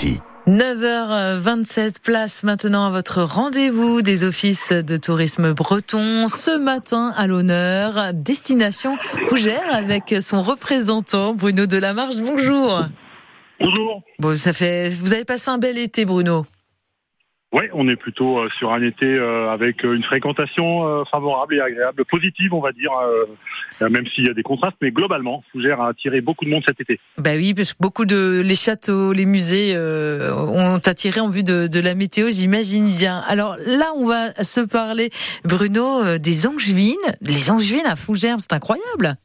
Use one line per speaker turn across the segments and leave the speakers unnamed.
RMC.
9h27, place maintenant à votre rendez-vous des offices de tourisme breton. Ce matin, à l'honneur, destination Fougère avec son représentant Bruno Delamarche. Bonjour.
Bonjour.
Bon, ça fait, vous avez passé un bel été, Bruno.
Oui, on est plutôt euh, sur un été euh, avec une fréquentation euh, favorable et agréable, positive, on va dire, même s'il y a des contrastes, mais globalement, Fougères a attiré beaucoup de monde cet été.
Bah oui, parce que beaucoup de les châteaux, les musées ont attiré en vue de, de la météo, j'imagine bien. Alors là, on va se parler, Bruno, des Angevines. Les Angevines à Fougères, c'est incroyable.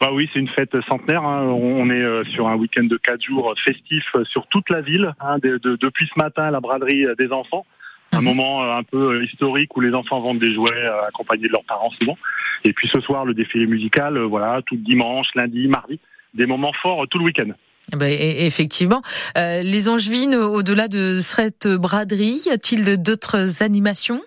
Bah oui, c'est une fête centenaire. Hein. On est euh, sur un week-end de quatre jours festif euh, sur toute la ville, hein, depuis ce matin la braderie euh, des enfants. Un mhm. moment un peu historique où les enfants vendent des jouets accompagnés de leurs parents souvent. Et puis ce soir, le défilé musical, voilà, tout dimanche, lundi, mardi. Des moments forts tout le week-end.
Ben, effectivement. les Angevines, au-delà de cette braderie, y a-t-il d'autres animations?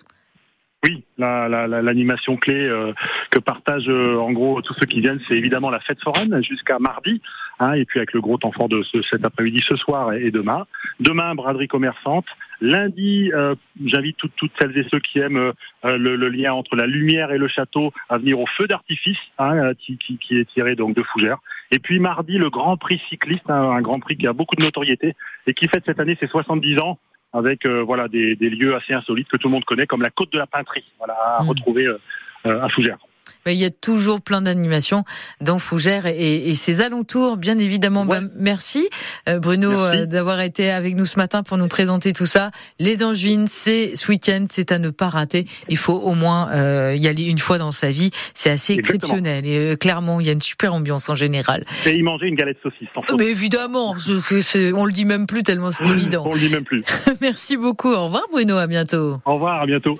Oui, l'animation la, clé euh, que partagent euh, en gros tous ceux qui viennent, c'est évidemment la fête foraine jusqu'à mardi, hein, et puis avec le gros temps fort de ce, cet après-midi, ce soir et, demain. Demain, braderie commerçante. Lundi, euh, j'invite toutes, celles et ceux qui aiment le, lien entre la lumière et le château à venir au feu d'artifice, hein, qui, qui, est tiré donc de Fougères. Et puis mardi, le Grand Prix cycliste, hein, un Grand Prix qui a beaucoup de notoriété et qui fête cette année ses 70 ans avec euh, voilà des, lieux assez insolites que tout le monde connaît, comme la côte de la Peinterie, voilà, à mmh. retrouver euh, euh, à Fougères.
Il y a toujours plein d'animations dans Fougères et, et, ses alentours, bien évidemment. Ben, merci Bruno d'avoir été avec nous ce matin pour nous présenter tout ça. Les Angevines, c'est ce week-end, c'est à ne pas rater. Il faut au moins y aller une fois dans sa vie. C'est assez exceptionnel et clairement, il y a une super ambiance en général.
Et y manger une galette saucisse.
Mais évidemment, on le dit même plus tellement c'est évident.
on le dit même plus.
merci beaucoup. Au revoir Bruno, à bientôt.
Au revoir, à bientôt.